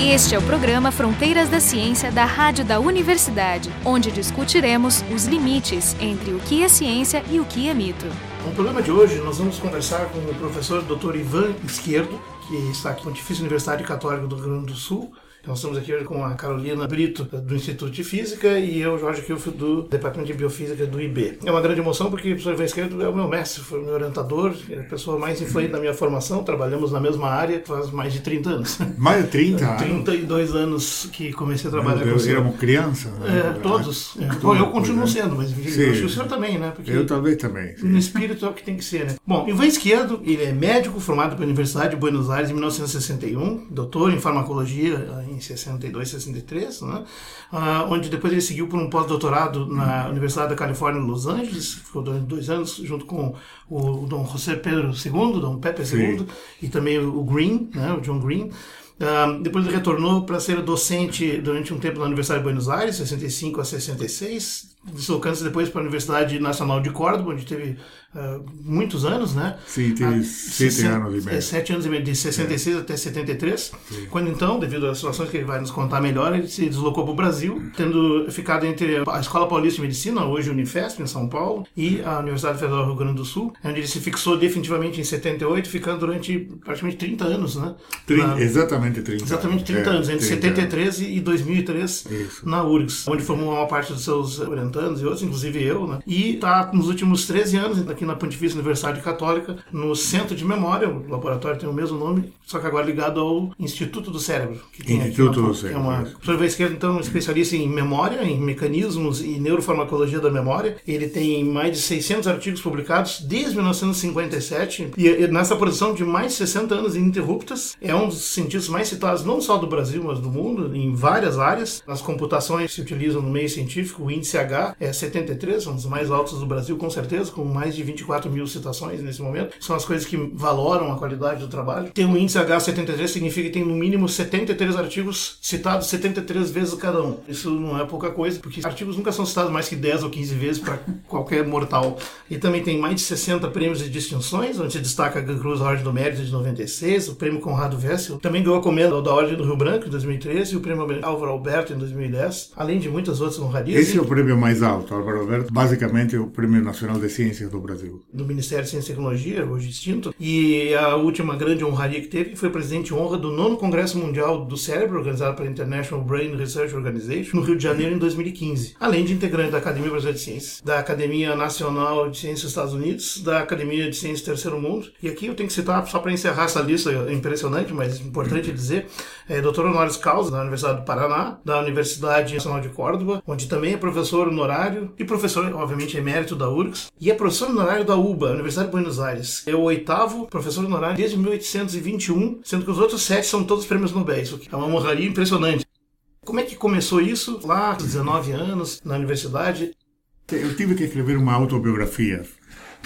Este é o programa Fronteiras da Ciência da Rádio da Universidade, onde discutiremos os limites entre o que é ciência e o que é mito. No programa de hoje, nós vamos conversar com o professor Dr. Ivan Esquerdo, que está aqui no Pontifícia Universidade Católica do Rio Grande do Sul, nós estamos aqui com a Carolina Brito, do Instituto de Física, e eu, Jorge Kilf, do Departamento de Biofísica do IB. É uma grande emoção porque o professor Ivan Esquerdo é o meu mestre, foi o meu orientador, é a pessoa mais influente da minha formação, trabalhamos na mesma área faz mais de 30 anos. Mais de 30 anos? 32 anos que comecei a trabalhar Meu com o senhor. Éramos criança? É, todos. É. Bom, eu continuo sendo, mas enfim, acho que o senhor também, né? Porque Eu talvez também. sim. no espírito é o que tem que ser, né? Bom, Ivan Esquerdo, ele é médico formado pela Universidade de Buenos Aires em 1961, doutor em farmacologia em 62, 63, né? Ah, onde depois ele seguiu por um pós-doutorado na Universidade da Califórnia em Los Angeles, ficou durante dois anos junto com o Dom José Pedro II, Dom Pepe II, e também o Green, né? o John Green. Ah, depois ele retornou para ser docente durante um tempo na Universidade de Buenos Aires, 65 a 66, deslocando-se depois para a Universidade Nacional de Córdoba, onde teve ah, muitos anos, né? Sim, teve Ah, sete anos e meio. é, sete anos e meio, de 66 até 73. Quando então, devido às situações que ele vai nos contar melhor, ele se deslocou para o Brasil, tendo ficado entre a Escola Paulista de Medicina, hoje Unifesp, em São Paulo, e a Universidade Federal do Rio Grande do Sul, onde ele se fixou definitivamente em 78, ficando durante praticamente 30 anos, né? Trin- Na- Exatamente 30 Exatamente 30 É, anos, entre 30 anos. 73 e 2003 Isso. na URGS, onde formou uma parte dos seus orientandos e outros, inclusive eu, né? E está nos últimos 13 anos aqui na Pontifícia Universidade Católica, no Centro de Memória, o laboratório tem o mesmo nome, só que agora ligado ao Instituto do Cérebro. Que tem aqui Instituto do que Cérebro, É uma, o professor Ivan Esquerdo, então, é especialista em memória, em mecanismos e neurofarmacologia da memória. Ele tem mais de 600 artigos publicados desde 1957 e e nessa produção de mais de 60 anos ininterruptas. É um dos cientistas mais citados não só do Brasil, mas do mundo, em várias áreas. Nas computações se utilizam no meio científico, o índice H é 73, um dos mais altos do Brasil, com certeza, com mais de 24 mil citações nesse momento. São as coisas que valoram a qualidade do trabalho. Ter um índice H73 significa que tem no mínimo 73 artigos citados 73 vezes cada um. Isso não é pouca coisa, porque artigos nunca são citados mais que 10 ou 15 vezes para qualquer mortal. E também tem mais de 60 prêmios e distinções, onde se destaca a Cruz Ordem do Mérito de 96, o prêmio Conrado Wessel, também ganhou a comenda da Ordem do Rio Branco em 2013 e o prêmio Álvaro Alberto em 2010, além de muitas outras honrarias. Esse é o prêmio mais alto, Álvaro Alberto. Basicamente o Prêmio Nacional de Ciências do Brasil. do Ministério de Ciência e Tecnologia, hoje extinto, e a última grande honraria que teve foi presidente de honra do nono Congresso Mundial do Cérebro, organizado pela International Brain Research Organization, no Rio de Janeiro em 2015, além de integrante da Academia Brasileira de Ciências, da Academia Nacional de Ciências dos Estados Unidos, da Academia de Ciências do Terceiro Mundo, e aqui eu tenho que citar, só para encerrar essa lista é impressionante, mas importante dizer, é Dr. Honoris Causa, da Universidade do Paraná, da Universidade Nacional de Córdoba, onde também é professor honorário e professor, obviamente, emérito da URGS, e é professor honorário da UBA, Universidade de Buenos Aires. É o oitavo professor honorário desde 1821, sendo que os outros sete são todos prêmios Nobel, o que é uma honraria impressionante. Como é que começou isso? Lá, aos 19 anos, na universidade. Eu tive que escrever uma autobiografia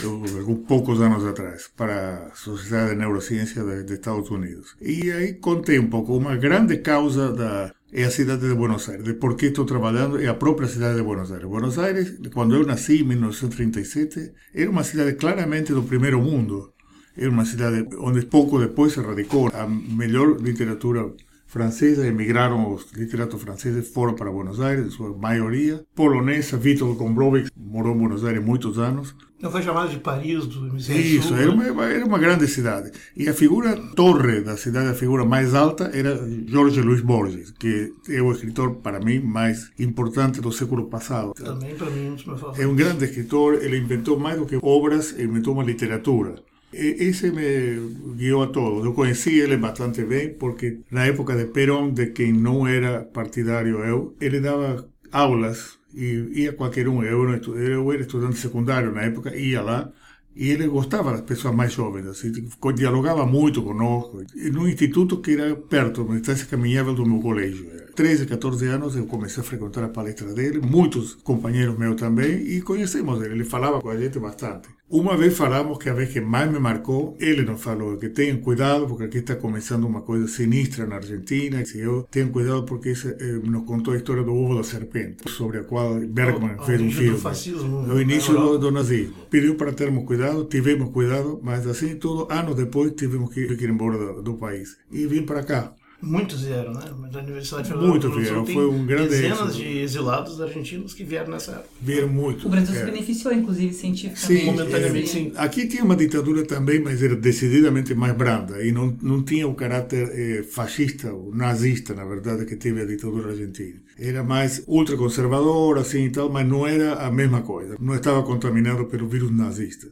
alguns poucos anos atrás para a Sociedade de Neurociência de Estados Unidos. E aí contei um pouco. Uma grande causa da é a cidade de Buenos Aires. De por que estou trabalhando é a própria cidade de Buenos Aires. Buenos Aires, quando eu nasci em 1937, era uma cidade claramente do primeiro mundo. Era uma cidade onde pouco depois se radicou a melhor literatura francesa, emigraram os literatos franceses, foram para Buenos Aires, sua maioria. Polonesa, Vítor Gombrowicz morou em Buenos Aires muitos anos. Não foi chamado de Paris do Hemisfério Isso, era né? uma, era uma grande cidade. E a figura torre da cidade, a figura mais alta, era Jorge Luis Borges, que é o escritor, para mim, mais importante do século passado. Também, para mim, um dos meus É favoritos. um grande escritor, ele inventou mais do que obras, inventou uma literatura. Esse me guiou a todos. Eu conheci ele bastante bem, porque na época de Perón, de quem não era partidário eu, ele dava aulas e ia qualquer um. Eu, era eu era estudante secundário na época, ia lá, e ele gostava das pessoas mais jovens, assim, dialogava muito conosco. E num instituto que era perto, uma distância caminhável do meu colégio. 13, 14 anos eu comecei a frequentar a palestra dele, muitos companheiros meus também, e conhecemos ele. Ele falava com a gente bastante. Uma vez falamos que a vez que mais me marcou, ele nos falou que tenham cuidado porque aqui está começando uma coisa sinistra na Argentina. Se eu tenho cuidado porque eh, nos contou a história do ovo da serpente, sobre a qual Bergman O- o fez um filme. fascismo o início do, do nazismo. Pediu para termos cuidado, tivemos cuidado, mas assim tudo, anos depois tivemos que ir embora do, do país. E vim para cá. Muitos vieram, né? Da Universidade Federal Muito vieram, foi um grande Dezenas êxito. de exilados argentinos que vieram nessa época. Vieram muito. O Brasil se É. beneficiou, inclusive, cientificamente. Sim, momentaneamente, é, sim. Aqui tinha uma ditadura também, mas era decididamente mais branda e não, não tinha o caráter eh, fascista, ou nazista, na verdade, que teve a ditadura argentina. Era mais ultraconservadora, assim e tal, mas não era a mesma coisa. Não estava contaminado pelo vírus nazista.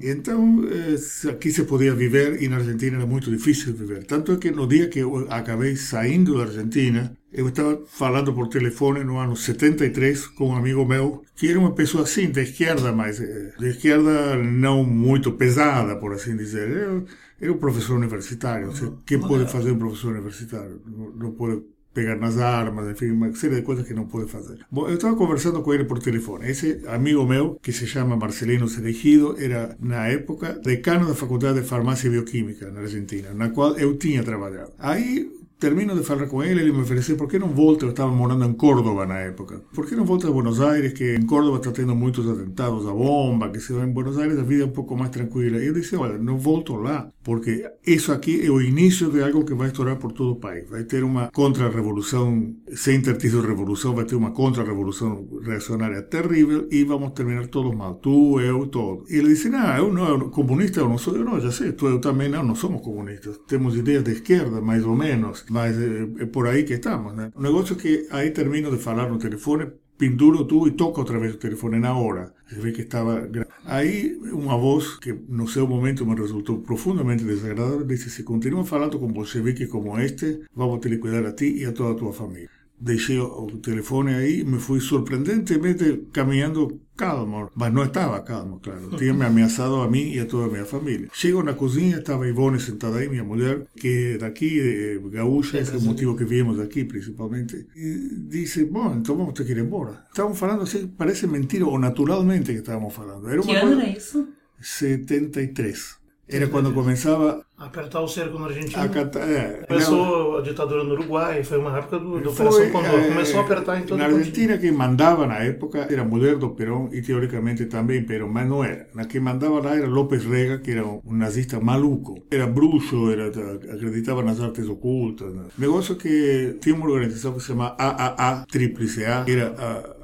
Então, eh, aqui se podia viver e na Argentina era muito difícil viver. Tanto é que no dia que eu acabei saindo da Argentina, eu estava falando por telefone no ano 73 com um amigo meu, que era uma pessoa assim, de esquerda, mas eh, de esquerda não muito pesada, por assim dizer. Era, era um professor universitário. O sea, que pode fazer um professor universitário? Não, não pode pegar nas armas, enfim, uma série de coisas que não pode fazer. Bom, eu conversando com ele por telefone. Esse amigo meu, que se chama Marcelino Cerejido, era, na época, decano da Faculdade de Farmácia e Bioquímica na Argentina, na qual eu tinha trabalhado. Aí termino de falar com ele, ele me ofereceu, por que não volta? Eu morando em Córdoba na época. Por que não volta a Buenos Aires, que em Córdoba está tendo muitos atentados a bomba, que se em Buenos Aires a vida é um pouco mais tranquila. E eu disse, olha, não volto lá, porque isso aqui é o início de algo que vai estourar por todo o país. Vai ter uma contra-revolução, sem ter tido revolução, vai ter uma contra-revolução reacionária terrível e vamos terminar todos mal, tu, eu, todos. E ele disse, não, eu não, eu, comunista eu não sou, eu não, já sei, tu, eu também não, não somos comunistas. Temos ideias de esquerda, mais ou menos, mas é, é por aí que estamos, né? O negócio é que aí termino de falar no telefone, penduro tudo e toca outra vez o telefone na hora. Se vê que estava. Aí uma voz que no seu momento me resultou profundamente desagradável disse: Se continua falando com bolchevique como este, vamos te liquidar a ti e a toda a tua família. Deixei o o telefone aí e me fui surpreendentemente caminhando calmo, mas não estava calmo, claro. Tinha me ameaçado a mim e a toda a minha família. Chego na cozinha, estava Ivone sentada aí, minha mulher, que é daqui, eh, gaúcha, esse é o motivo que viemos aqui, principalmente. E disse, bom, então vamos ter que ir embora. Estavam falando assim, parece mentira, ou naturalmente que estávamos falando. Era Que ano era isso? 73. Era quando começava Apertar o cerco na Argentina. a catar... É, Começou a ditadura no Uruguai, foi uma época do, da Foi, Operação Condor. Começou a apertar em todo Na. Argentina, quem mandava na época era a mulher do Perón e teoricamente também Perón, mas não era. Na quem mandava lá era López Rega, que era um nazista maluco. Era bruxo, era, acreditava nas artes ocultas. Né? Negócio que tinha uma organização que se chama AAA, Tríplice A, que era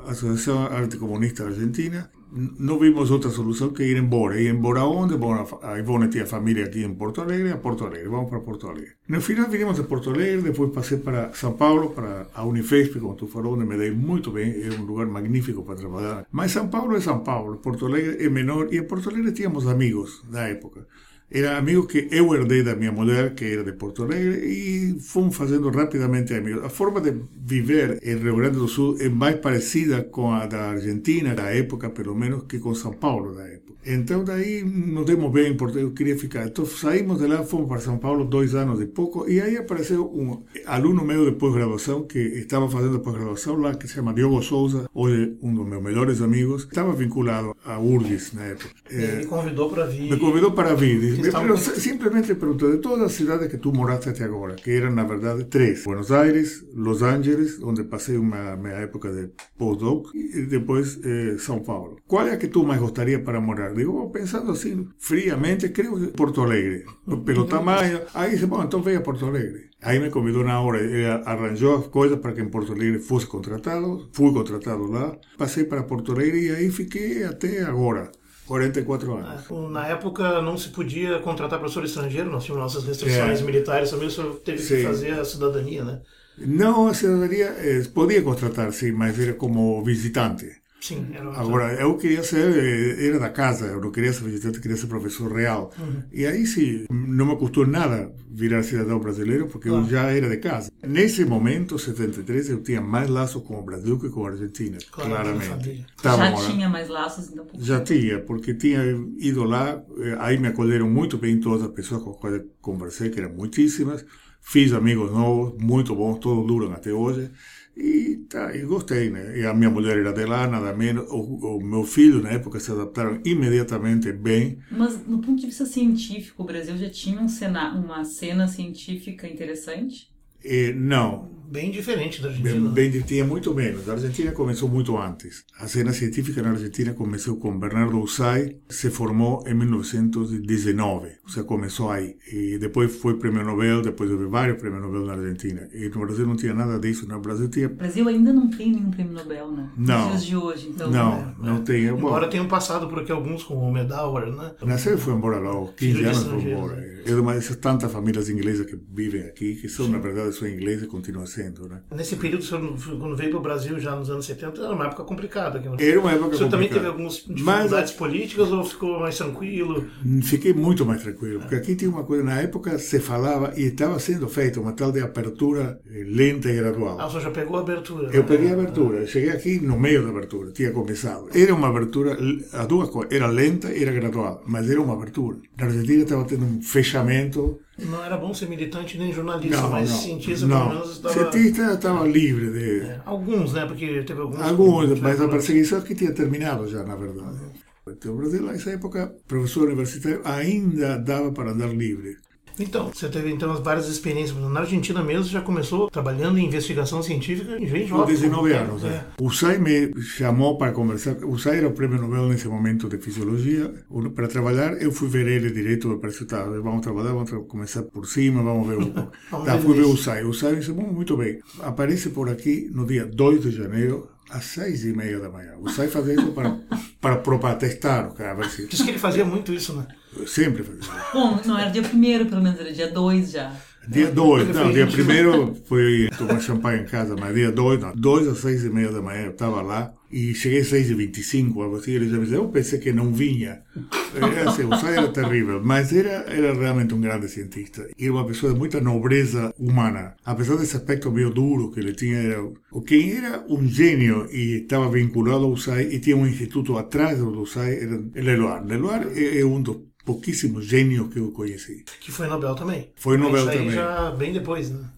a Associação Anticomunista Argentina. N- Não vimos outra solução que ir embora. Ir embora onde? Bom, a fa- a Ivone tinha família aqui em Porto Alegre, a Porto Alegre. Vamos para Porto Alegre. No final vinimos de Porto Alegre, depois passei para São Paulo, para a Unifesp, como tu falou, onde me dei muito bem. Era um lugar magnífico para trabalhar. Mas São Paulo é São Paulo, Porto Alegre é menor. E em Porto Alegre tínhamos amigos da época. Eram amigos que eu herdei da minha mulher, que era de Porto Alegre, e fomos fazendo rapidamente amigos. A forma de viver em Rio Grande do Sul é mais parecida com a da Argentina, da época, pelo menos, que com São Paulo, da época. Então, daí nos demos bem, porque eu queria ficar. Então, saímos de lá, fomos para São Paulo dois anos e pouco, e aí apareceu um aluno meu de pós-graduação, que estava fazendo pós-graduação lá, que se chama Diogo Souza, hoje um dos meus melhores amigos, estava vinculado a URGS na época. Ele me convidou para vir. Me convidou para vir. Pero simplesmente perguntou de todas as cidades que tu moraste até agora, que eram na verdade três: Buenos Aires, Los Angeles, onde passei uma minha época de postdoc, e depois eh, São Paulo. Qual é a que tu mais gostaria para morar? Digo, pensando assim friamente, creio que Porto Alegre, pelo tamanho. Aí disse, bom, então venha a Porto Alegre. Aí me convidou na hora, ele arranjou as coisas para que em Porto Alegre fosse contratado, fui contratado lá, passei para Porto Alegre e aí fiquei até agora. 44 anos. Na época não se podia contratar professor estrangeiro, nós tínhamos nossas restrições É. militares, também o senhor teve que Sim. fazer a cidadania, né? Não, a cidadania eh, podia contratar, sim, mas era como visitante. Sim, era Agora, eu queria ser, eh, era da casa, eu não queria ser visitante, queria ser professor real. E aí sim, não me custou nada virar cidadão brasileiro, porque eu já era de casa. Nesse momento, 73, eu tinha mais laços com o Brasil que com a Argentina, Claro, claramente. Tava Já morando- tinha mais laços, então. Já tinha, porque tinha ido lá, eh, aí me acolheram muito bem todas as pessoas com as quais eu conversei, que eram muitíssimas. Fiz amigos novos, muito bons, todos duram até hoje. E, tá, e gostei, né? E a minha mulher era de lá, nada menos. O, o meu filho, na época, se adaptaram imediatamente bem. Mas, no ponto de vista científico, o Brasil já tinha um cena, uma cena científica interessante? Eh, não, Bem diferente da bem, Argentina. bem, tinha muito menos. A Argentina começou muito antes. A cena científica na Argentina começou com Bernardo Usai, se formou em 1919, ou seja, começou aí. E depois foi prêmio Nobel, depois houve vários prêmios Nobel na Argentina. E no Brasil não tinha nada disso. No Brasil tinha. O Brasil ainda não tem nenhum prêmio Nobel, né? Não. Nos dias de hoje, então. Não, não tem. Bom, Embora tenham passado por aqui alguns com o Medauer, né? Nasceu e foi embora lá, aos 15 Filho de anos foi embora. É de uma dessas tantas famílias inglesas que vivem aqui, que são, na verdade, são ingleses e continuam sendo, né? Nesse período, senhor, quando veio para o Brasil, já nos anos 70, era uma época complicada. Aqui no... Era uma época O senhor também teve complicada. algumas Mas dificuldades políticas ou ficou mais tranquilo? Fiquei muito mais tranquilo, porque aqui tinha uma coisa, na época se falava e estava sendo feita uma tal de abertura eh, lenta e Ah, gradual. o senhor já pegou a abertura. Eu né? peguei a abertura, eu cheguei aqui no meio da abertura, tinha começado. Era uma abertura, as duas coisas, era lenta e era gradual, mas era uma abertura. Na Argentina estava tendo um fechamento. Não era bom ser militante nem jornalista, Não, mas não, cientista não. pelo menos estava... Cientista estava livre de... É, Alguns, né? Porque teve alguns... Alguns, mas a perseguição que tinha terminado já, na verdade. Então, o Brasil, nessa época, professor universitário, ainda dava para andar livre. Então, você teve então várias experiências. Na Argentina mesmo, já começou trabalhando em investigação científica em Com jovem. 19 É, anos. é. né? O SAI me chamou para conversar. O SAI era o prêmio Nobel nesse momento de fisiologia. Para trabalhar, eu fui ver ele direto. Eu parece, tá, vamos trabalhar, vamos tra- começar por cima, vamos ver o. Vamos tá, fui ver o SAI. O SAI disse, muito bem. Aparece por aqui no dia 2 de janeiro, às seis e meia da manhã. O SAI fazia isso para, para, para testar, cara, ver se. Diz que ele fazia muito isso, né? Sempre fazia. Bom, não era dia primeiro, pelo menos, era dia 2 já. Dia 2, Ele não, dia primeiro foi tomar champanhe em casa, mas dia 2, não, 2 às 6 e meia da manhã eu estava lá e cheguei às 6 e 25, algo assim, ele já me disse, eu pensei que não vinha. Era assim, o Sai era terrível, mas era, era realmente um grande cientista e uma pessoa de muita nobreza humana. Apesar desse aspecto meio duro que ele tinha, era, o quem era um gênio e estava vinculado ao SAI e tinha um instituto atrás do SAI era Leloir. Leloir é, é um dos pouquíssimos gênios que eu conheci. Que foi Nobel também. Foi Nobel também. já bem depois, né?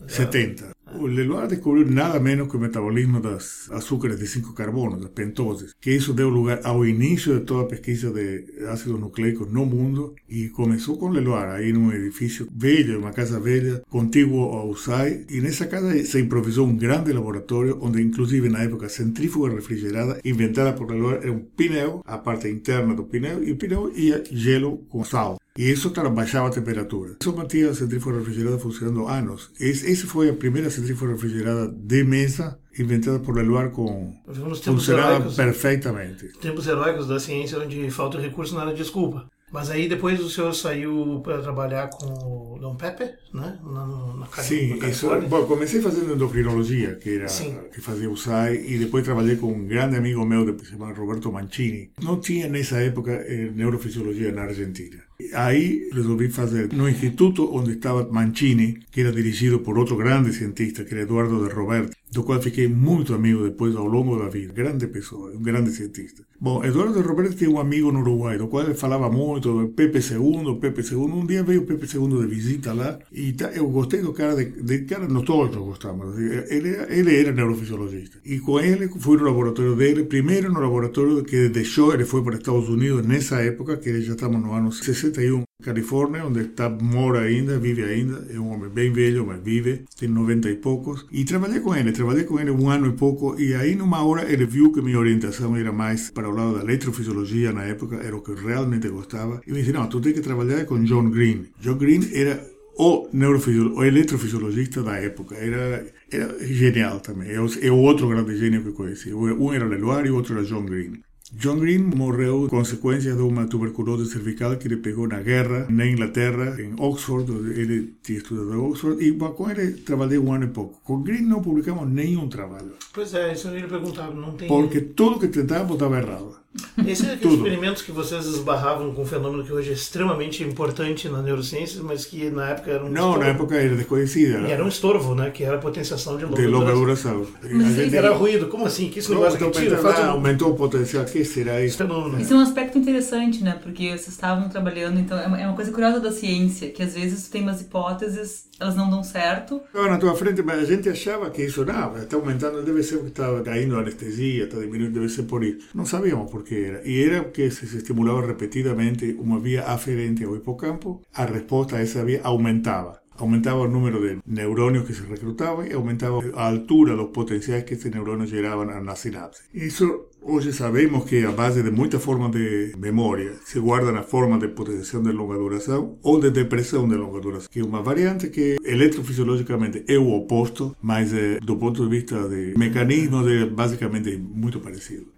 Já- 70. O Leloir descobriu nada menos que o metabolismo das açúcares de 5 carbono, das pentoses, que isso deu lugar ao início de toda a pesquisa de ácidos nucleicos no mundo e começou com Leloir, aí num edifício velho, uma casa velha, contíguo ao SAI, e nessa casa se improvisou um grande laboratório, onde inclusive na época a centrífuga refrigerada, inventada por Leloir, era um pneu, a parte interna do pneu, e o pneu ia gelo com sal. E isso, baixava a temperatura. Isso mantinha a centrífuga refrigerada funcionando anos. Esse, esse foi a primeira centrífuga refrigerada de mesa inventada por Leloir com... Funcionava heróicos. perfeitamente. Tempos heróicos da ciência onde falta recurso era desculpa. Mas aí depois o senhor saiu para trabalhar com o Dom Pepe, né? Na, na, Cali- Sim, na isso, bom, comecei fazendo endocrinologia, que era Sim. que fazia o SAI, e depois trabalhei com um grande amigo meu, que se chama Roberto Mancini. Não tinha nessa época eh, neurofisiologia na Argentina. Aí resolvi fazer no instituto onde estava Mancini, que era dirigido por outro grande cientista, que era Eduardo de Roberto, do qual fiquei muito amigo depois ao longo da vida. Grande pessoa, um grande cientista. Bom, Eduardo de Roberto tinha um amigo no Uruguai, do qual ele falava muito, Pepe II, Pepe II. Um dia veio Pepe II de visita lá, e eu gostei do cara, de, de cara, nós todos gostamos. Ele, ele era neurofisiologista. E com ele fui no laboratório dele, primeiro no laboratório que deixou, ele foi para Estados Unidos nessa época, que já estamos no ano 61, Califórnia, onde está, mora ainda, vive ainda, é um homem bem velho, mas vive, tem 90 e poucos. E trabalhei com ele, trabalhei com ele um ano e pouco, e aí numa hora ele viu que minha orientação era mais para o lado da eletrofisiologia na época, era o que eu realmente gostava, e me disse, não, tu tem que trabalhar com John Green. John Green era o neurofisio- o eletrofisiologista da época. Era, era genial também. É o, outro grande gênio que conheci. Um era Leloir e o outro era John Green. John Green morreu consequência de uma tuberculose cervical que ele pegou na guerra na Inglaterra, em Oxford, onde ele tinha estudado em Oxford, e com ele trabalhei um ano e pouco. Com Green não publicamos nenhum trabalho, Pois é, isso eu ia perguntar. Não tem... porque tudo que tentávamos estava errado. Esse é experimentos que vocês esbarravam com um fenômeno que hoje é extremamente importante na neurociência, mas que na época era um Não, estorvo. na época era desconhecida. E era um estorvo, né? Que era a potenciação de longa de longa duração. gente- Era ruído. Como assim? Que esse Não, negócio então, que tira? Faz um aumentou o potencial, que será isso? fenômeno. Isso é um aspecto interessante, né? Porque vocês estavam trabalhando, então é uma, é coisa curiosa da ciência, que às vezes tem umas hipóteses, elas não dão certo. Estava na tua frente, mas a gente achava que isso, não, está aumentando, deve ser porque está caindo a anestesia, está diminuindo, deve ser por isso. Não sabíamos por que era. E era porque se estimulava repetidamente uma via aferente ao hipocampo, a resposta a essa via aumentava. Aumentava o número de neurônios que se recrutavam e aumentava a altura dos potenciais que esses neurônios geravam na sinapse. Isso hoje sabemos que a base de muitas formas de memória se guarda na forma de potenciação de longa duração ou de depressão de longa duração, que é uma variante que eletrofisiologicamente é o oposto, mas é, do ponto de vista de mecanismos é basicamente muito parecido.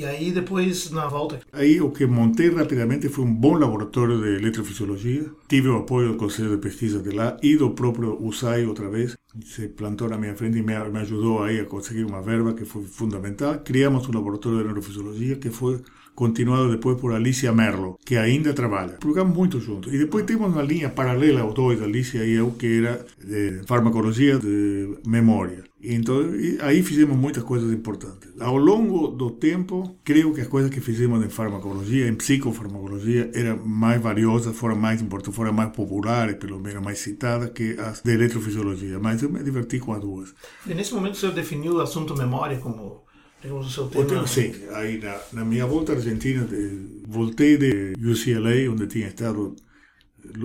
E aí depois na volta. Aí o que montei rapidamente foi um bom laboratório de eletrofisiologia. Tive o apoio do conselho de pesquisa de lá e do próprio USAI outra vez. Se plantou na minha frente e me, me ajudou aí a conseguir uma verba que foi fundamental. Criamos um laboratório de neurofisiologia que foi continuado depois por Alicia Merlo, que ainda trabalha. Programamos muito juntos. E depois temos uma linha paralela aos dois, Alicia e eu, que era de farmacologia de memória. Então, aí fizemos muitas coisas importantes. Ao longo do tempo, creio que as coisas que fizemos em farmacologia, em psicofarmacologia, eram mais valiosas, foram mais importantes, foram mais populares, pelo menos mais citadas, que as de eletrofisiologia. Mas eu me diverti com as duas. E nesse momento você definiu o assunto memória como digamos, o seu tema? Sim, aí na, na minha volta à Argentina, de, voltei de UCLA, onde tinha estado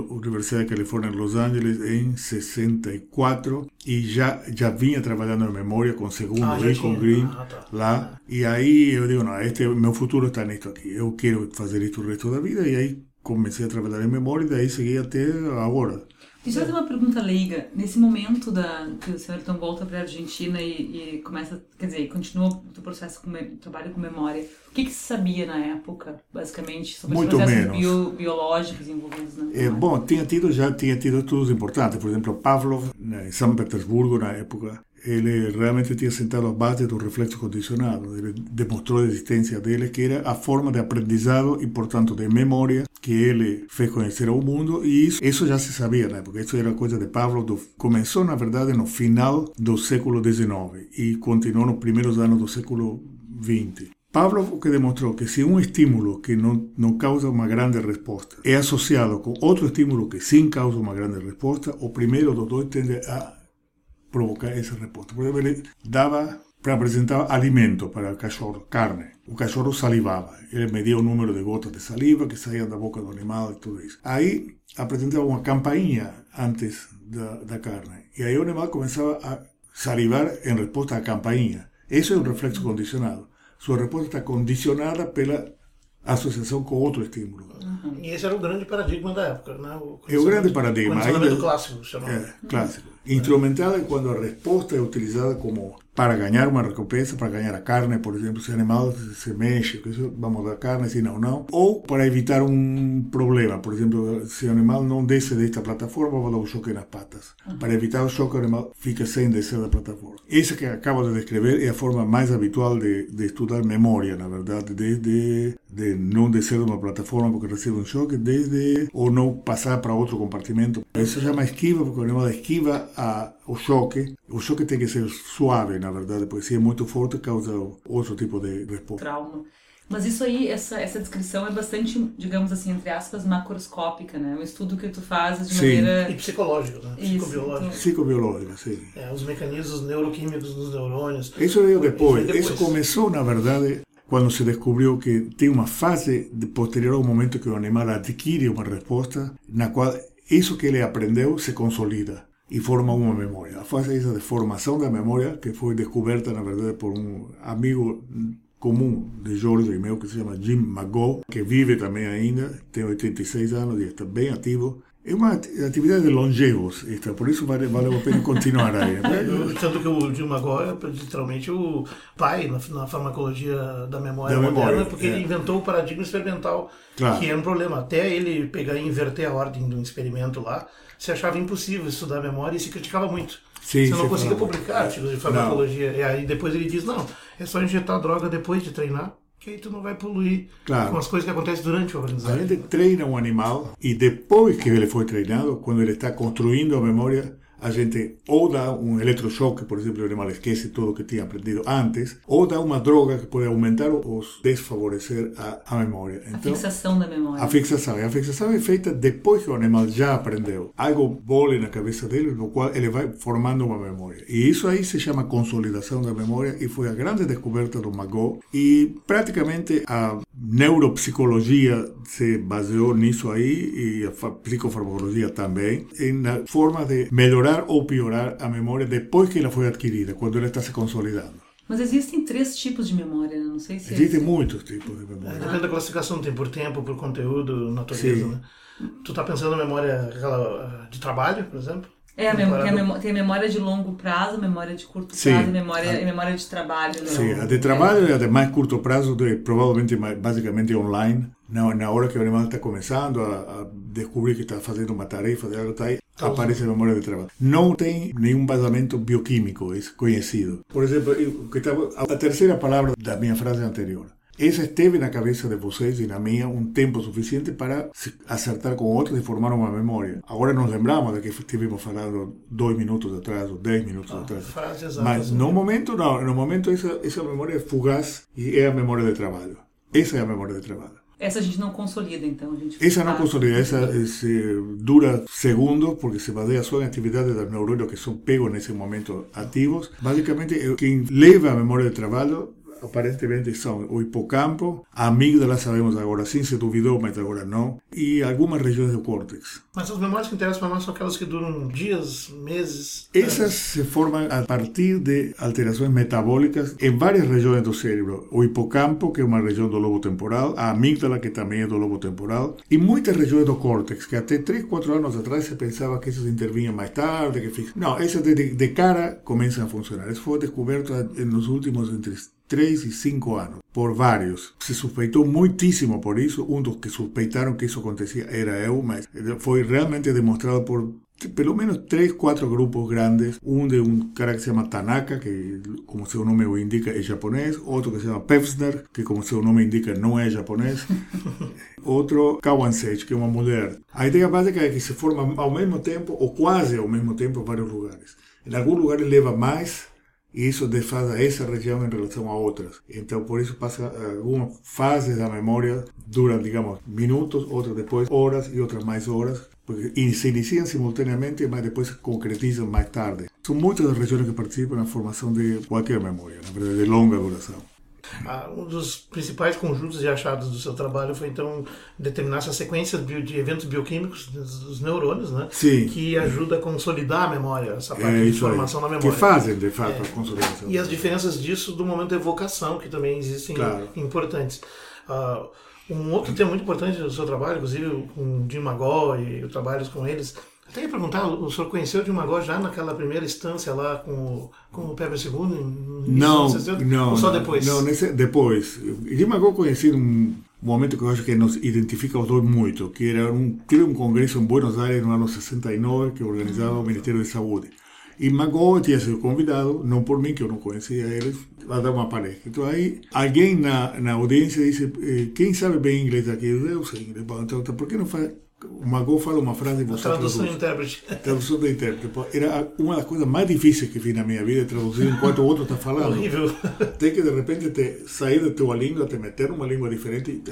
Universidade de Califórnia em Los Angeles em 64 e já já vinha trabalhando em memória com segundo ah, e com Green ah, tá. lá e aí eu digo não este meu futuro está nisto aqui eu quero fazer isto o resto da vida e aí comecei a trabalhar em memória e daí segui até agora Deixa eu fazer uma pergunta leiga. Nesse momento da, que o senhor então volta para a Argentina e, e, começa, quer dizer, continua o processo com trabalho com memória, o que, que se sabia na época, basicamente, sobre Muito os processos menos. Bio, biológicos envolvidos na é, Bom, tinha tido, já tinha tido estudos importantes. Por exemplo, Pavlov, em São Petersburgo, na época, ele realmente tinha sentado a base do reflexo condicionado. Ele demonstrou a existência dele, que era a forma de aprendizado e, portanto, de memória que ele fez conhecer ao mundo. E isso, isso já se sabia na época. Isso era coisa de Pavlov. Começou, na verdade, no final do século XIX e continuou nos primeiros anos do século XX. Pavlov que demonstrou que se um estímulo que não, não causa uma grande resposta é associado com outro estímulo que sim causa uma grande resposta, o primeiro dos dois tende a provocar essa resposta. Por exemplo, ele dava para apresentar alimento para o cachorro, carne. O cachorro salivava. Ele media o número de gotas de saliva que saíam da boca do animal e tudo isso. Aí apresentava uma campainha antes da, da carne. E aí o animal começava a salivar em resposta à campainha. Isso é um reflexo condicionado. Sua resposta está condicionada pela associação com outro estímulo. Uhum. E esse era o grande paradigma da época, né? O é o grande paradigma. Ainda, clássico, chamado. É, clássico. Instrumental é quando a resposta é utilizada como para ganhar uma recompensa, para ganhar a carne, por exemplo, se o animal se mexe, vamos dar carne, se não, não. Ou para evitar um problema, por exemplo, se o animal não desce desta plataforma, vou dar um choque nas patas. Para evitar o choque, o animal fica sem descer da plataforma. Essa que acabo de descrever é a forma mais habitual de, de estudar memória, na verdade, desde de não descer de uma plataforma porque recebe um choque, desde ou não passar para outro compartimento. Isso chama esquiva, porque o animal esquiva a, o choque. O choque tem que ser suave, na verdade, porque se é muito forte causa outro tipo de resposta. Trauma. Mas isso aí, essa, essa descrição é bastante, digamos assim, entre aspas, macroscópica, né? Um estudo que tu fazes de sim. maneira... E psicológico, né? Psicobiológico. Então... Psicobiológico, sim. É, os mecanismos neuroquímicos dos neurônios. Isso veio depois. depois. Isso começou, na verdade, quando se descobriu que tem uma fase posterior ao momento que o animal adquire uma resposta, na qual isso que ele aprendeu se consolida e forma uma memória. A fase essa de formação da memória, que foi descoberta, na verdade, por um amigo comum de Jorge e meu, que se chama Jim McGaw, que vive também ainda, tem 86 anos e está bem ativo. É uma atividade de longevos, esta, por isso vale, vale a pena continuar aí. Né? Tanto que o Jim McGaw é literalmente o pai na, na farmacologia da memória da moderna, memória, porque é. ele inventou o paradigma experimental, claro. que é um problema. Até ele pegar e inverter a ordem do experimento lá, se achava impossível estudar memória e se criticava muito. Sim, você não conseguia publicar artigos de farmacologia. Não. E aí depois ele diz, não, é só injetar droga depois de treinar, que aí tu não vai poluir claro. com as coisas que acontecem durante o aprendizagem. A gente treina um animal e depois que ele foi treinado, quando ele está construindo a memória, a gente ou dá um eletrochoque, por exemplo, o animal esquece tudo que tinha aprendido antes, ou dá uma droga que pode aumentar ou desfavorecer a, a memória. Então, a fixação da memória. A fixação. E a fixação é feita depois que o animal já aprendeu. Algo bole na cabeça dele, no qual ele vai formando uma memória. E isso aí se chama consolidação da memória e foi a grande descoberta do Magó. E praticamente há neuropsicologia se baseou nisso aí e a psicofarmacologia também, na forma de melhorar ou piorar a memória depois que ela foi adquirida, quando ela está se consolidando. Mas existem três tipos de memória, né? não sei se... Existem é... muitos tipos de memória. É, depende da classificação, tem por tempo, por conteúdo, natureza, né? Tu está pensando na memória de trabalho, por exemplo? É, a memória, tem, a tem a memória de longo prazo, memória de curto prazo Sim. memória, a, memória de trabalho. Né? Sim, a de trabalho é a de mais curto prazo, de, provavelmente basicamente online. Na, na hora que o animal está começando a, a descobrir que está fazendo uma tarefa, de algo tá aí, aparece a memória de trabalho. Não tem nenhum vazamento bioquímico é conhecido. Por exemplo, eu, que tava, a terceira palavra da minha frase anterior. Essa esteve na cabeça de vocês e na minha um tempo suficiente para acertar com outros e formar uma memória. Agora nos lembramos de que estivemos falando dois minutos atrás ou dez minutos ah, atrás. Mas no momento, não. No momento, essa, essa memória é fugaz e é a memória de trabalho. Essa é a memória de trabalho. Essa a gente não consolida, então? A gente essa não consolida, essa se, dura segundos, porque se baseia só em atividades dos neurônios que são pegos nesse momento ativos. Basicamente, quem leva a memória de trabalho aparentemente são o hipocampo, a amígdala sabemos agora sim, se duvidou, mas agora não, e algumas regiões do córtex. Mas as memórias que interessam para nós são aquelas que duram dias, meses? Essas anos. se formam a partir de alterações metabólicas em várias regiões do cérebro. O hipocampo, que é uma região do lobo temporal, a amígdala, que também é do lobo temporal, e muitas regiões do córtex, que até 3, 4 anos atrás se pensava que essas intervinham mais tarde, que Não, essas de, de cara começam a funcionar. Isso foi descoberto nos últimos entre 3 e 5 anos, por vários. Se suspeitou muitíssimo por isso. Um dos que suspeitaram que isso acontecia era eu, mas foi realmente demonstrado por pelo menos três, quatro grupos grandes. Um de um cara que se chama Tanaka, que como seu nome o indica é japonês. Outro que se chama Pevsner, que como seu nome indica não é japonês. Outro Kawansei, que é uma mulher. A ideia básica é que se forma ao mesmo tempo, ou quase ao mesmo tempo, em vários lugares. Em alguns lugares leva mais e isso desfasa essa região em relação a outras. Então, por isso passa algumas fases da memória duram, digamos, minutos, outras depois horas e outras mais horas, porque se iniciam simultaneamente, mas depois se concretizam mais tarde. São muitas as regiões que participam na formação de qualquer memória, na verdade, de longa duração. Ah, um dos principais conjuntos e achados do seu trabalho foi então determinar essa sequência de eventos bioquímicos dos neurônios, né? Sim. Que ajuda a consolidar a memória, essa parte é, de formação da memória. Que fazem, de fato, é. a consolidação. E as diferenças disso do momento da evocação, que também existem claro. importantes. Uh, um outro tema muito importante do seu trabalho, inclusive com o Jim Magó e trabalhos com eles, até ia perguntar, o senhor conheceu o Magó já naquela primeira instância lá com o, com o Pepe II? Não, não. Ou só depois? Não, nesse, depois. Magó conheci num momento que eu acho que nos identifica os dois muito, que era um, teve um congresso em Buenos Aires no ano 69 que organizava o Ministério de Saúde. E Magó tinha sido convidado, não por mim, que eu não conhecia eles, a dar uma palestra. Então aí, alguém na, na audiência disse, eh, quem sabe bem inglês aqui? Eu sei inglês. Então, por que não faz o Magol fala uma frase e você Tradução traduz. intérprete. Tradução do intérprete. Era uma das coisas mais difíceis que fiz na minha vida, traduzir enquanto o outro está falando. Horrível. Tem que, de repente, te, sair da tua língua, te meter numa língua diferente. Te...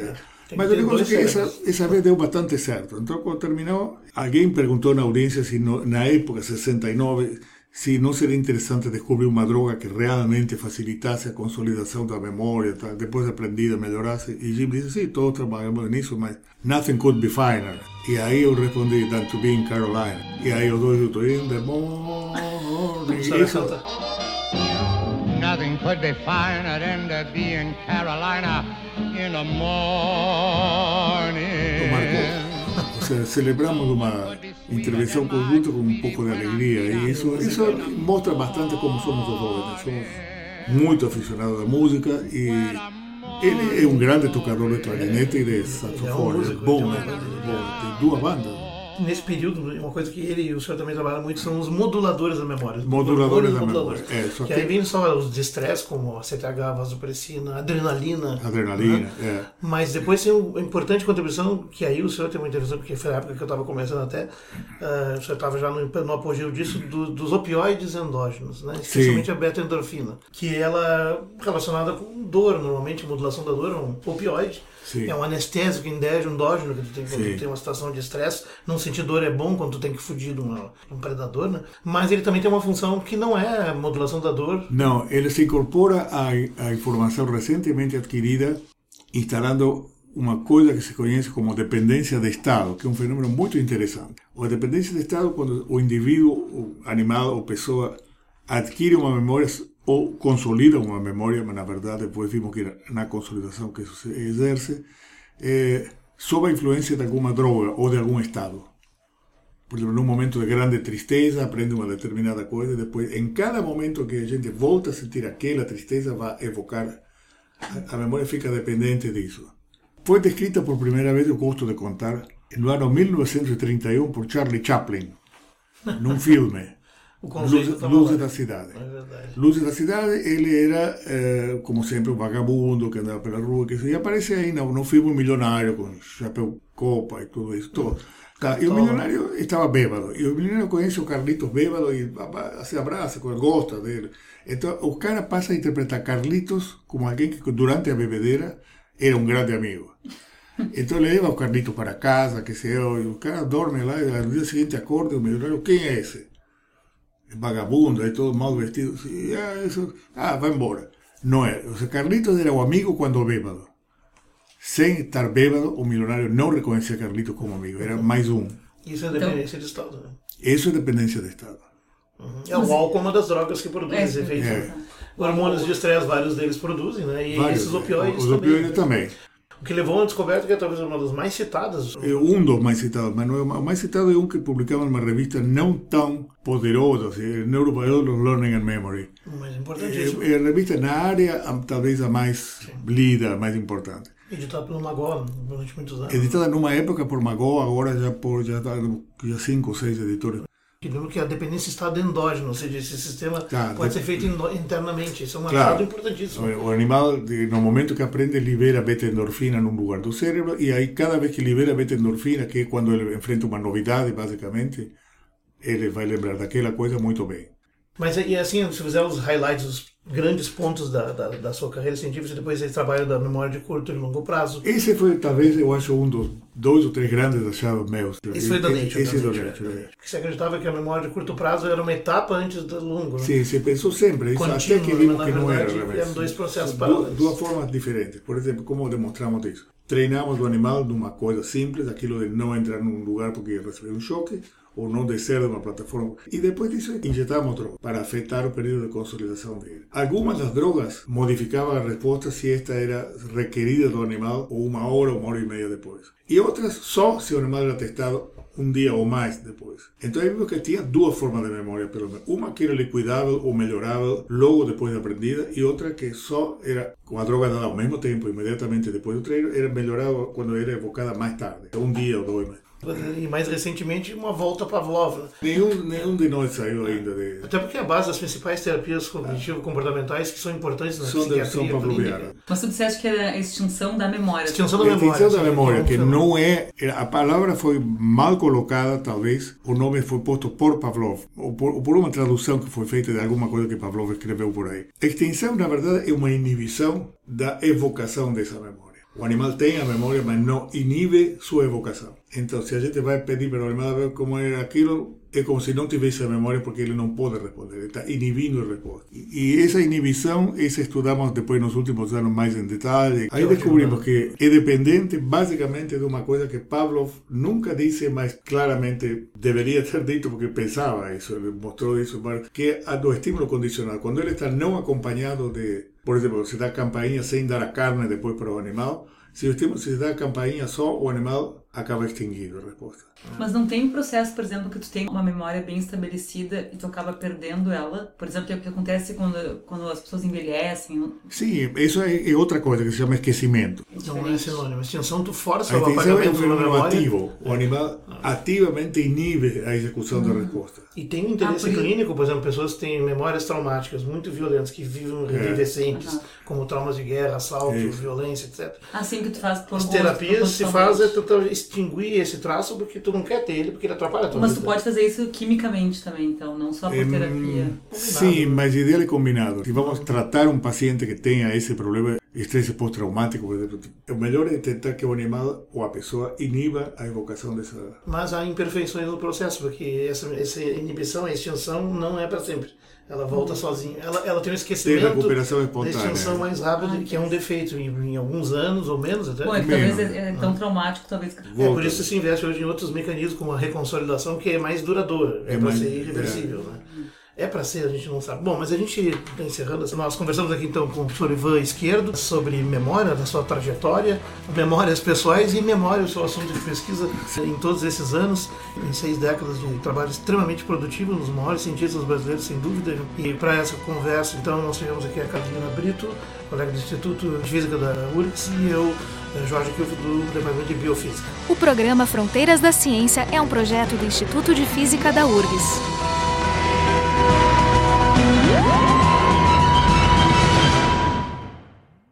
Mas eu digo que essa, essa vez deu bastante certo. Então, quando terminou, alguém perguntou na audiência se no, na época, 69, se não seria interessante descobrir uma droga que realmente facilitasse a consolidação da memória, tá? depois aprendida, melhorasse. E Jim disse, sim, todos trabalhamos nisso, mas nothing could be finer. E aí eu respondi, than to be in Carolina. E aí os dois juntos, in the morning. Isso... Nothing could be finer than to be in Carolina in the morning celebramos uma intervenção conjunta com um pouco de alegria e isso, isso mostra bastante como somos os jovens. Somos muito aficionados à música e ele é um grande tocador de clarinete e de saxofone. É bom, né? Bom, tem duas bandas nesse período, uma coisa que ele e o senhor também trabalham muito são os moduladores da memória. Moduladores da memória. É, só que, que aí vem só os de estresse, como a CTH, vasopressina, adrenalina. Adrenalina, né? é. Mas depois tem uma importante contribuição, que aí o senhor tem uma intervenção, porque foi a época que eu estava começando até, uh, o senhor estava já no, no apogeu disso, do, dos opioides endógenos, né? especialmente Sim. a beta-endorfina, que ela é relacionada com dor, normalmente, modulação da dor é um opioide Sim. É um anestésico endógeno, que tu tem, quando tu tem uma situação de estresse. Não sentir dor é bom quando tu tem que fugir de, de um predador, né? Mas ele também tem uma função que não é a modulação da dor. Não, ele se incorpora à, à informação recentemente adquirida instalando uma coisa que se conhece como dependência de Estado, que é um fenômeno muito interessante. A dependência de Estado quando o indivíduo, o animal ou pessoa adquire uma memória ou consolida uma memória, mas na verdade depois vimos que na consolidação que isso se exerce, é, sob a influência de alguma droga ou de algum estado. Por exemplo, num momento de grande tristeza, aprende uma determinada coisa e depois, em cada momento que a gente volta a sentir aquela tristeza, vai evocar, a, a memória fica dependente disso. Foi descrita por primeira vez, eu gosto de contar, no ano 1931 por Charlie Chaplin, num filme. Luzes, Luzes da Cidade. É Luzes da Cidade, ele era, eh, como sempre, um vagabundo que andava pela rua, que e aparece aí no, no filme Milionário, com chapéu copa e tudo isso. Todo. Tá, e o milionário estava bêbado. E o milionário conhece o Carlitos bêbado e se abraça, gosta dele. Então, o cara passa a interpretar Carlitos como alguém que durante a bebedeira era um grande amigo. Então ele leva o Carlitos para casa, que se eu, e o cara dorme lá e no dia seguinte acorda o milionário, quem é esse? Vagabundo, aí todo mal vestido. Assim, ah, isso, ah, vai embora. Não é. O Carlitos era o amigo quando bêbado. Sem estar bêbado, o milionário não reconhecia Carlitos como amigo, era mais um. Isso é dependência de Estado. Né? Isso é dependência de Estado. Uhum. É o álcool é uma das drogas que produz é, esse efeito. É. Hormônios de estresse, vários deles produzem, né? E vários, esses opioides. Os opioides também. O que levou a uma descoberta que é talvez uma das mais citadas. É um dos mais citados, mas não é o mais citado é um que publicava numa revista não tão poderosa, assim, Neurobiology Learning and Memory. Mas importantíssimo. É, é a revista na área, talvez a mais Sim. lida, a mais importante. Editada pelo Magó durante muitos anos. Editada numa época por Magó, agora já por já, já cinco ou seis editores Lembrando que a dependência está endógena, ou seja, esse sistema claro, pode ser feito internamente. Isso é um claro, achado importantíssimo. O animal, no momento que aprende, libera beta-endorfina num lugar do cérebro, e aí cada vez que libera beta-endorfina, que é quando ele enfrenta uma novidade, basicamente, ele vai lembrar daquela coisa muito bem. Mas e assim, se fizer os highlights, os grandes pontos da, da, da, sua carreira científica, depois esse trabalho da memória de curto e longo prazo. Esse foi, talvez, eu acho, um dos dois ou três grandes achados meus. Esse foi da Nature. Esse da Nature. É. Você acreditava que a memória de curto prazo era uma etapa antes do longo, né? Sim, você pensou sempre. Isso, até que vimos que não era. Eram dois processos paralelos. Duas formas diferentes. Por exemplo, como demonstramos isso? Treinamos o animal numa coisa simples, aquilo de não entrar num lugar porque recebeu um choque, ou não descer de uma plataforma. E depois disso injetamos droga para afetar o período de consolidação dele. Algumas das drogas modificavam a resposta se esta era requerida do animal ou uma hora uma hora e meia depois. E outras só se o animal era testado um dia ou mais depois. Então vimos que tinha duas formas de memória, pelo menos. Uma que era liquidável ou melhorável logo depois de aprendida e outra que só era com a droga dada ao mesmo tempo, imediatamente depois do treino, era melhorável quando era evocada mais tarde, um dia ou dois mais. E mais recentemente, uma volta Pavlov. Né? Nenhum, nenhum de nós saiu ainda de... Até porque a base das principais terapias cognitivo-comportamentais que são importantes na são psiquiatria são. Mas tu disseste que era a extinção da memória. Extinção da memória. Extinção da memória, que não é... A palavra foi mal colocada, talvez. O nome foi posto por Pavlov, ou por, ou por uma tradução que foi feita de alguma coisa que Pavlov escreveu por aí. Extinção, na verdade, é uma inibição da evocação dessa memória. O animal tem a memória, mas não inibe sua evocação. Então, se a gente vai pedir para o animal ver como era aquilo, é como se não tivesse a memória porque ele não pode responder, ele está inibindo a resposta. E essa inibição, essa estudamos depois nos últimos anos mais em detalhe. Aí descobrimos que é dependente basicamente de uma coisa que Pavlov nunca disse, mas claramente deveria ter dito porque pensava isso, ele mostrou isso, que é a do estímulo condicional. Quando ele está não acompanhado de por exemplo, se dá campainha sem dar a carne depois para o animal. Se, o se dá a campainha só, o animal acaba extinguido a resposta. Mas não tem um processo, por exemplo, que tu tem uma memória bem estabelecida e tu acaba perdendo ela? Por exemplo, é o que acontece quando, quando as pessoas envelhecem? Sim, isso é, é outra coisa que se chama esquecimento. Não é sinônimo. Extinção, tu força a o apagamento é um fenômeno ativo. O animal ah. ativamente inibe a execução da resposta. E tem um interesse ah, clínico, por exemplo, pessoas que têm memórias traumáticas muito violentas, que vivem revivescentes, é. como traumas de guerra, assalto, é. violência, etc. Assim que tu faz por As terapias se faz é tentar extinguir esse traço porque tu não quer ter ele, porque ele atrapalha tua Mas vida. tu pode fazer isso quimicamente também, então, não só por é, terapia. Sim, mas ideal é combinado. Se vamos tratar um paciente que tenha esse problema, estresse pós-traumático, por exemplo. O melhor é tentar que o animal ou a pessoa iniba a evocação dessa. Mas há imperfeições no processo, porque essa, essa inibição, a extinção, não é para sempre. Ela volta sozinha. Ela, ela tem um esquecimento Tem recuperação da espontânea. extinção mais rápida, que é um defeito em, em alguns anos ou menos até. Pô, É talvez Menos. é, é tão traumático, talvez. que- Volta. por isso se investe hoje em outros mecanismos, como a reconsolidação, que é mais duradoura. É, É para ser irreversível, né? É para ser, a gente não sabe. Bom, mas a gente está encerrando. Nós conversamos aqui então com o professor Ivan Esquerdo sobre memória, da sua trajetória, memórias pessoais e memória, o seu assunto de pesquisa em todos esses anos, em seis décadas de trabalho extremamente produtivo, nos maiores cientistas brasileiros, sem dúvida. E para essa conversa, então, nós tivemos aqui a Carolina Brito, colega do Instituto de Física da URGS, e eu, eh, Jorge Kilf, do Departamento de Biofísica. O programa Fronteiras da Ciência é um projeto do Instituto de Física da URGS.